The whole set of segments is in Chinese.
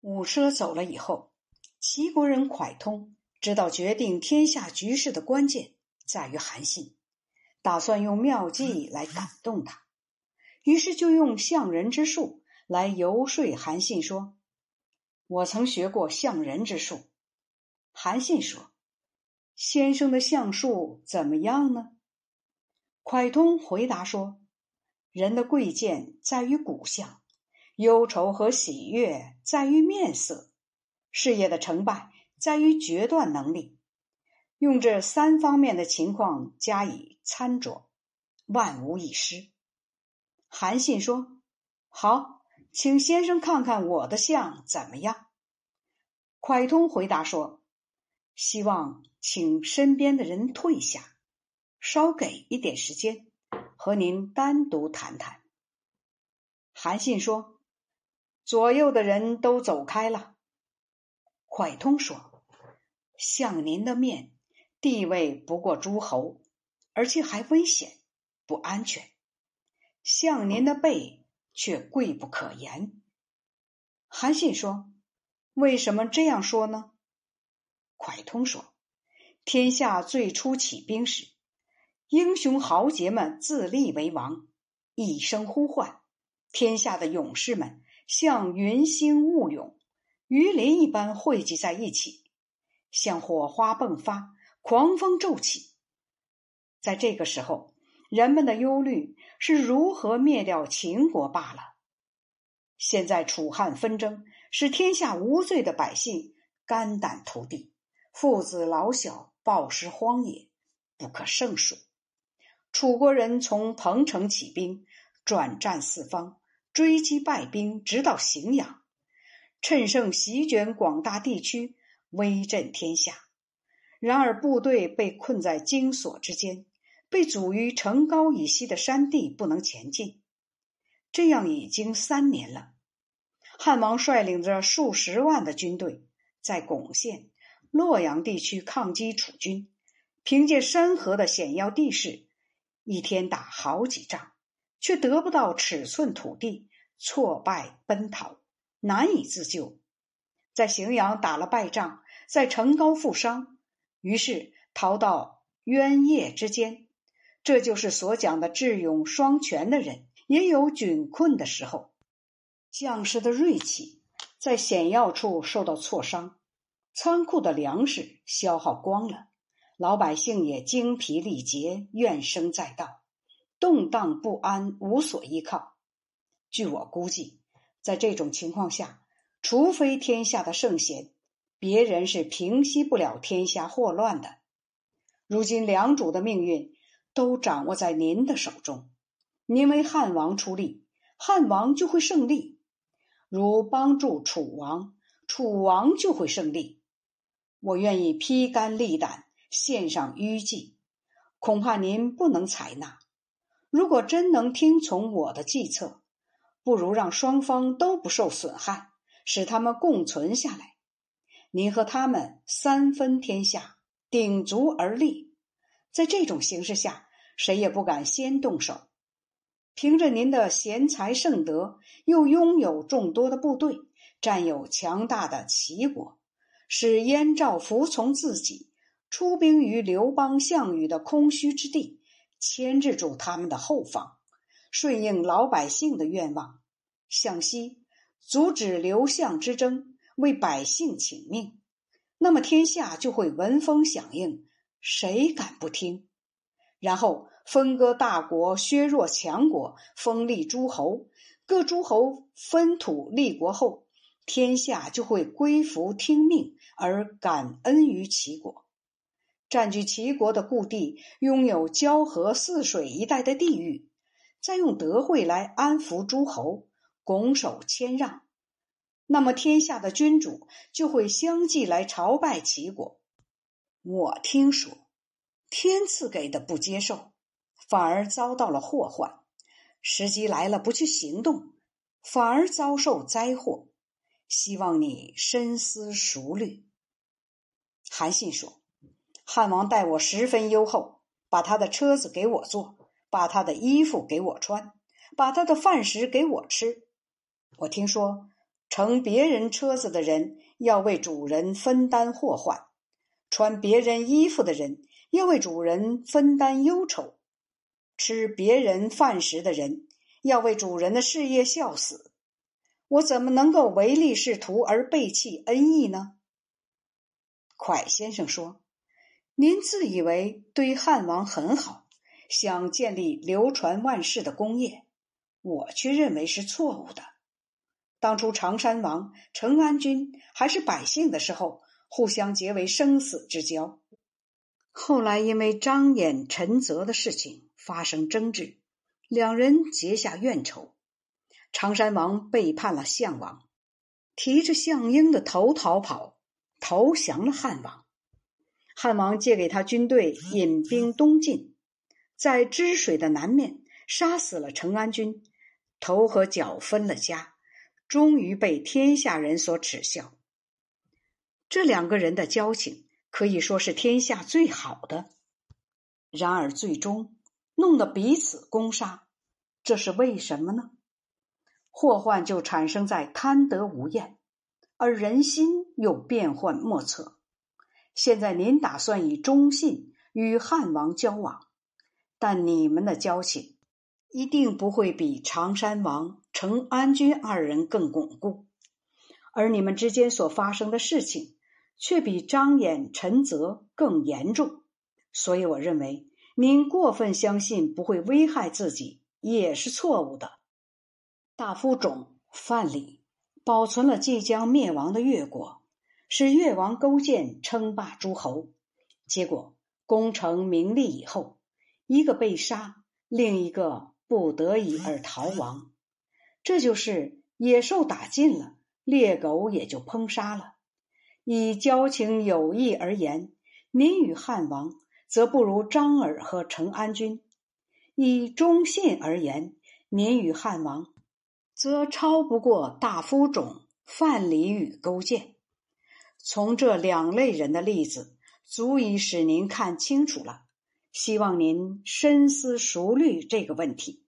五车走了以后，齐国人蒯通知道决定天下局势的关键在于韩信，打算用妙计来感动他，于是就用相人之术来游说韩信说：“我曾学过相人之术。”韩信说：“先生的相术怎么样呢？”蒯通回答说：“人的贵贱在于骨相。”忧愁和喜悦在于面色，事业的成败在于决断能力。用这三方面的情况加以参酌，万无一失。韩信说：“好，请先生看看我的相怎么样。”蒯通回答说：“希望请身边的人退下，稍给一点时间，和您单独谈谈。”韩信说。左右的人都走开了。蒯通说：“相您的面，地位不过诸侯，而且还危险不安全；相您的背，却贵不可言。”韩信说：“为什么这样说呢？”蒯通说：“天下最初起兵时，英雄豪杰们自立为王，一声呼唤，天下的勇士们。”像云星雾涌、鱼鳞一般汇集在一起，像火花迸发、狂风骤起。在这个时候，人们的忧虑是如何灭掉秦国罢了。现在楚汉纷争，使天下无罪的百姓肝胆涂地，父子老小暴尸荒野，不可胜数。楚国人从彭城起兵，转战四方。追击败兵，直到荥阳，趁胜席卷广大地区，威震天下。然而部队被困在荆索之间，被阻于城高以西的山地，不能前进。这样已经三年了。汉王率领着数十万的军队，在巩县、洛阳地区抗击楚军，凭借山河的险要地势，一天打好几仗。却得不到尺寸土地，挫败奔逃，难以自救。在荥阳打了败仗，在城高负伤，于是逃到渊邺之间。这就是所讲的智勇双全的人，也有窘困的时候。将士的锐气在险要处受到挫伤，仓库的粮食消耗光了，老百姓也精疲力竭，怨声载道。动荡不安，无所依靠。据我估计，在这种情况下，除非天下的圣贤，别人是平息不了天下祸乱的。如今两主的命运都掌握在您的手中，您为汉王出力，汉王就会胜利；如帮助楚王，楚王就会胜利。我愿意披肝沥胆，献上淤计，恐怕您不能采纳。如果真能听从我的计策，不如让双方都不受损害，使他们共存下来。您和他们三分天下，鼎足而立。在这种形势下，谁也不敢先动手。凭着您的贤才圣德，又拥有众多的部队，占有强大的齐国，使燕赵服从自己，出兵于刘邦、项羽的空虚之地。牵制住他们的后方，顺应老百姓的愿望，向西阻止刘项之争，为百姓请命，那么天下就会闻风响应，谁敢不听？然后分割大国，削弱强国，封立诸侯，各诸侯分土立国后，天下就会归服听命，而感恩于齐国。占据齐国的故地，拥有交河泗水一带的地域，再用德惠来安抚诸侯，拱手谦让，那么天下的君主就会相继来朝拜齐国。我听说，天赐给的不接受，反而遭到了祸患；时机来了不去行动，反而遭受灾祸。希望你深思熟虑。韩信说。汉王待我十分优厚，把他的车子给我坐，把他的衣服给我穿，把他的饭食给我吃。我听说乘别人车子的人要为主人分担祸患，穿别人衣服的人要为主人分担忧愁，吃别人饭食的人要为主人的事业笑死。我怎么能够唯利是图而背弃恩义呢？蒯先生说：“您自以为对汉王很好，想建立流传万世的功业，我却认为是错误的。当初常山王、成安君还是百姓的时候，互相结为生死之交；后来因为张衍、陈泽的事情发生争执，两人结下怨仇。”常山王背叛了项王，提着项英的头逃跑，投降了汉王。汉王借给他军队，引兵东进，在支水的南面杀死了成安君，头和脚分了家，终于被天下人所耻笑。这两个人的交情可以说是天下最好的，然而最终弄得彼此攻杀，这是为什么呢？祸患就产生在贪得无厌，而人心又变幻莫测。现在您打算以忠信与汉王交往，但你们的交情一定不会比常山王、成安君二人更巩固，而你们之间所发生的事情却比张衍、陈泽更严重。所以，我认为您过分相信不会危害自己也是错误的。大夫种范蠡保存了即将灭亡的越国，使越王勾践称霸诸侯。结果功成名利以后，一个被杀，另一个不得已而逃亡。这就是野兽打尽了，猎狗也就烹杀了。以交情友谊而言，您与汉王则不如张耳和成安君；以忠信而言，您与汉王。则超不过大夫种范蠡与勾践。从这两类人的例子，足以使您看清楚了。希望您深思熟虑这个问题。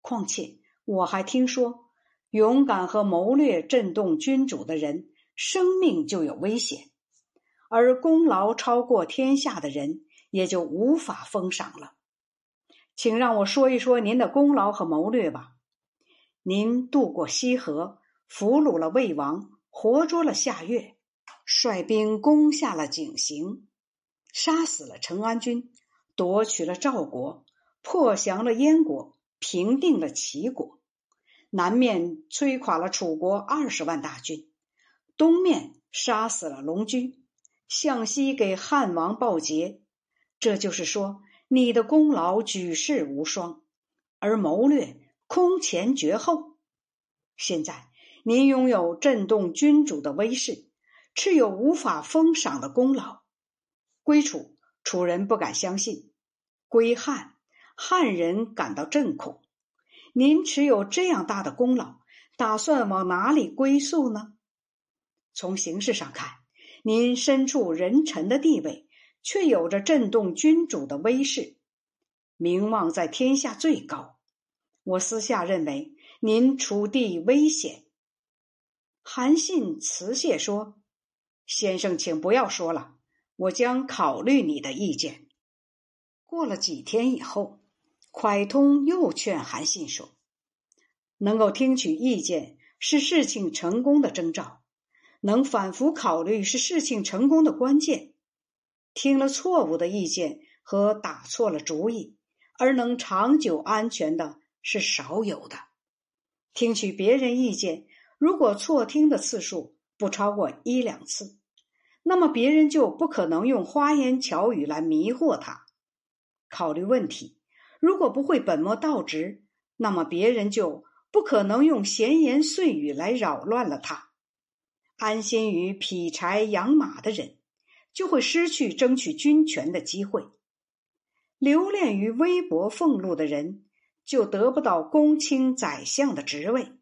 况且，我还听说，勇敢和谋略震动君主的人，生命就有危险；而功劳超过天下的人，也就无法封赏了。请让我说一说您的功劳和谋略吧。您渡过西河，俘虏了魏王，活捉了夏月，率兵攻下了井陉，杀死了成安君，夺取了赵国，破降了燕国，平定了齐国。南面摧垮了楚国二十万大军，东面杀死了龙驹，向西给汉王报捷。这就是说，你的功劳举世无双，而谋略。空前绝后。现在您拥有震动君主的威势，持有无法封赏的功劳。归楚，楚人不敢相信；归汉，汉人感到震恐。您持有这样大的功劳，打算往哪里归宿呢？从形式上看，您身处人臣的地位，却有着震动君主的威势，名望在天下最高。我私下认为您楚地危险。韩信辞谢说：“先生，请不要说了，我将考虑你的意见。”过了几天以后，蒯通又劝韩信说：“能够听取意见是事情成功的征兆，能反复考虑是事情成功的关键。听了错误的意见和打错了主意，而能长久安全的。”是少有的。听取别人意见，如果错听的次数不超过一两次，那么别人就不可能用花言巧语来迷惑他。考虑问题，如果不会本末倒置，那么别人就不可能用闲言碎语来扰乱了他。安心于劈柴养马的人，就会失去争取军权的机会；留恋于微薄俸禄的人。就得不到公卿、宰相的职位，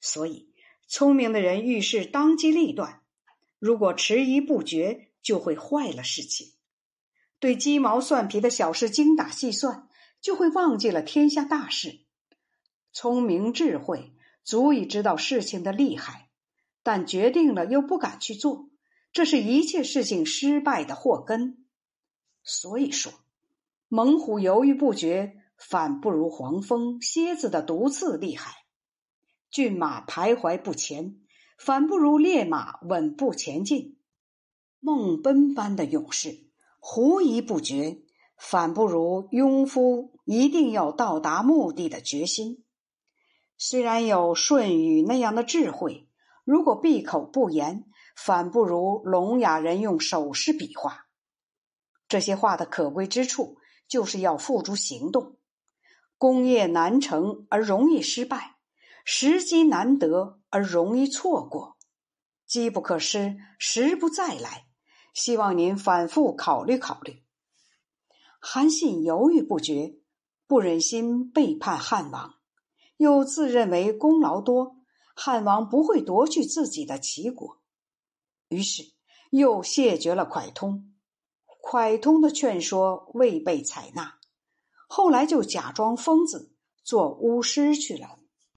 所以聪明的人遇事当机立断，如果迟疑不决，就会坏了事情；对鸡毛蒜皮的小事精打细算，就会忘记了天下大事。聪明智慧足以知道事情的厉害，但决定了又不敢去做，这是一切事情失败的祸根。所以说，猛虎犹豫不决，反不如黄蜂、蝎子的毒刺厉害；骏马徘徊不前，反不如烈马稳步前进；梦奔般的勇士狐疑不决。反不如庸夫一定要到达目的的决心。虽然有舜禹那样的智慧，如果闭口不言，反不如聋哑人用手势比划。这些话的可贵之处，就是要付诸行动。功业难成而容易失败，时机难得而容易错过。机不可失，时不再来。希望您反复考虑考虑。韩信犹豫不决，不忍心背叛汉王，又自认为功劳多，汉王不会夺去自己的齐国，于是又谢绝了蒯通。蒯通的劝说未被采纳，后来就假装疯子做巫师去了。